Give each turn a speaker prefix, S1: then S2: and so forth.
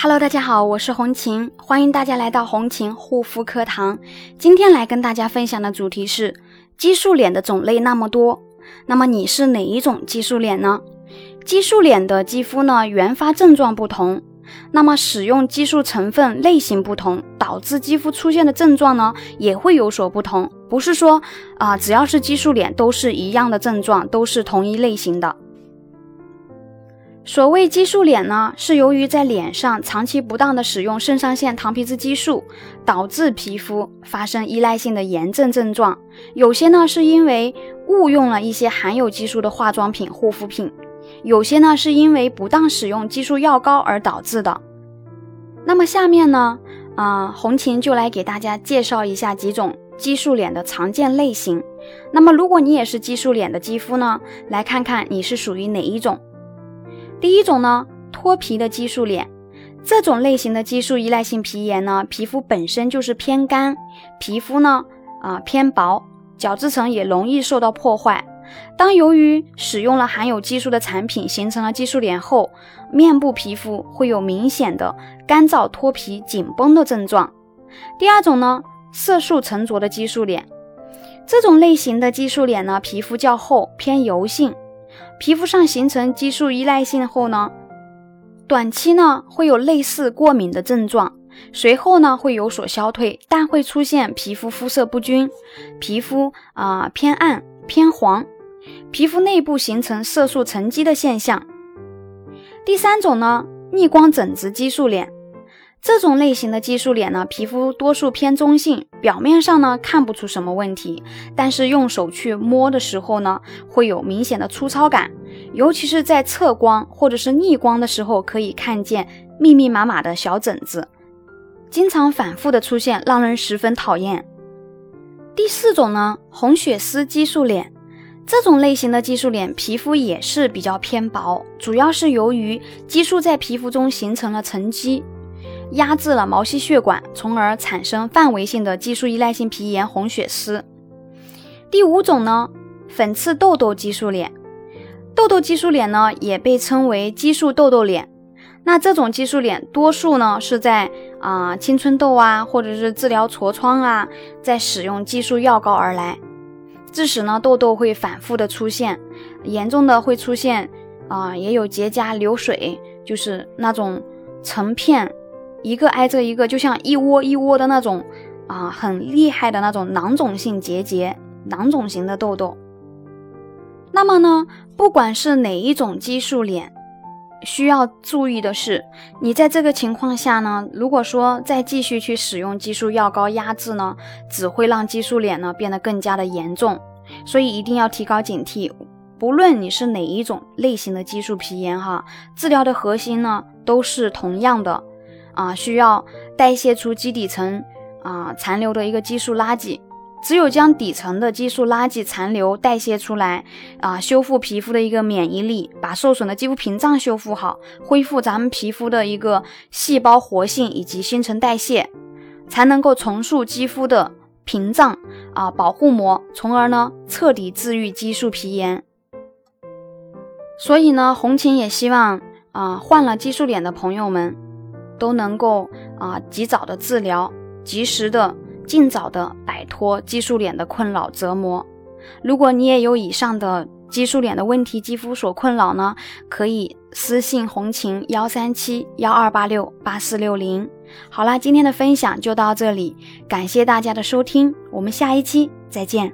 S1: Hello，大家好，我是红琴，欢迎大家来到红琴护肤课堂。今天来跟大家分享的主题是激素脸的种类那么多，那么你是哪一种激素脸呢？激素脸的肌肤呢，原发症状不同，那么使用激素成分类型不同，导致肌肤出现的症状呢也会有所不同。不是说啊，只要是激素脸都是一样的症状，都是同一类型的。所谓激素脸呢，是由于在脸上长期不当的使用肾上腺糖皮质激素，导致皮肤发生依赖性的炎症症状。有些呢是因为误用了一些含有激素的化妆品、护肤品，有些呢是因为不当使用激素药膏而导致的。那么下面呢，啊，红琴就来给大家介绍一下几种激素脸的常见类型。那么如果你也是激素脸的肌肤呢，来看看你是属于哪一种。第一种呢，脱皮的激素脸，这种类型的激素依赖性皮炎呢，皮肤本身就是偏干，皮肤呢啊偏薄，角质层也容易受到破坏。当由于使用了含有激素的产品，形成了激素脸后，面部皮肤会有明显的干燥、脱皮、紧绷的症状。第二种呢，色素沉着的激素脸，这种类型的激素脸呢，皮肤较厚，偏油性。皮肤上形成激素依赖性后呢，短期呢会有类似过敏的症状，随后呢会有所消退，但会出现皮肤肤色不均，皮肤啊偏暗偏黄，皮肤内部形成色素沉积的现象。第三种呢，逆光整直激素脸。这种类型的激素脸呢，皮肤多数偏中性，表面上呢看不出什么问题，但是用手去摸的时候呢，会有明显的粗糙感，尤其是在侧光或者是逆光的时候，可以看见密密麻麻的小疹子，经常反复的出现，让人十分讨厌。第四种呢，红血丝激素脸，这种类型的激素脸皮肤也是比较偏薄，主要是由于激素在皮肤中形成了沉积。压制了毛细血管，从而产生范围性的激素依赖性皮炎、红血丝。第五种呢，粉刺痘痘激素脸，痘痘激素脸呢也被称为激素痘痘脸。那这种激素脸多数呢是在啊青春痘啊，或者是治疗痤疮啊，在使用激素药膏而来，致使呢痘痘会反复的出现，严重的会出现啊也有结痂流水，就是那种成片。一个挨着一个，就像一窝一窝的那种啊，很厉害的那种囊肿性结节、囊肿型的痘痘。那么呢，不管是哪一种激素脸，需要注意的是，你在这个情况下呢，如果说再继续去使用激素药膏压制呢，只会让激素脸呢变得更加的严重。所以一定要提高警惕，不论你是哪一种类型的激素皮炎哈，治疗的核心呢都是同样的。啊，需要代谢出基底层啊残留的一个激素垃圾，只有将底层的激素垃圾残留代谢出来啊，修复皮肤的一个免疫力，把受损的肌肤屏障修复好，恢复咱们皮肤的一个细胞活性以及新陈代谢，才能够重塑肌肤的屏障啊保护膜，从而呢彻底治愈激素皮炎。所以呢，红琴也希望啊患了激素脸的朋友们。都能够啊及早的治疗，及时的尽早的摆脱激素脸的困扰折磨。如果你也有以上的激素脸的问题，肌肤所困扰呢，可以私信红琴幺三七幺二八六八四六零。好啦，今天的分享就到这里，感谢大家的收听，我们下一期再见。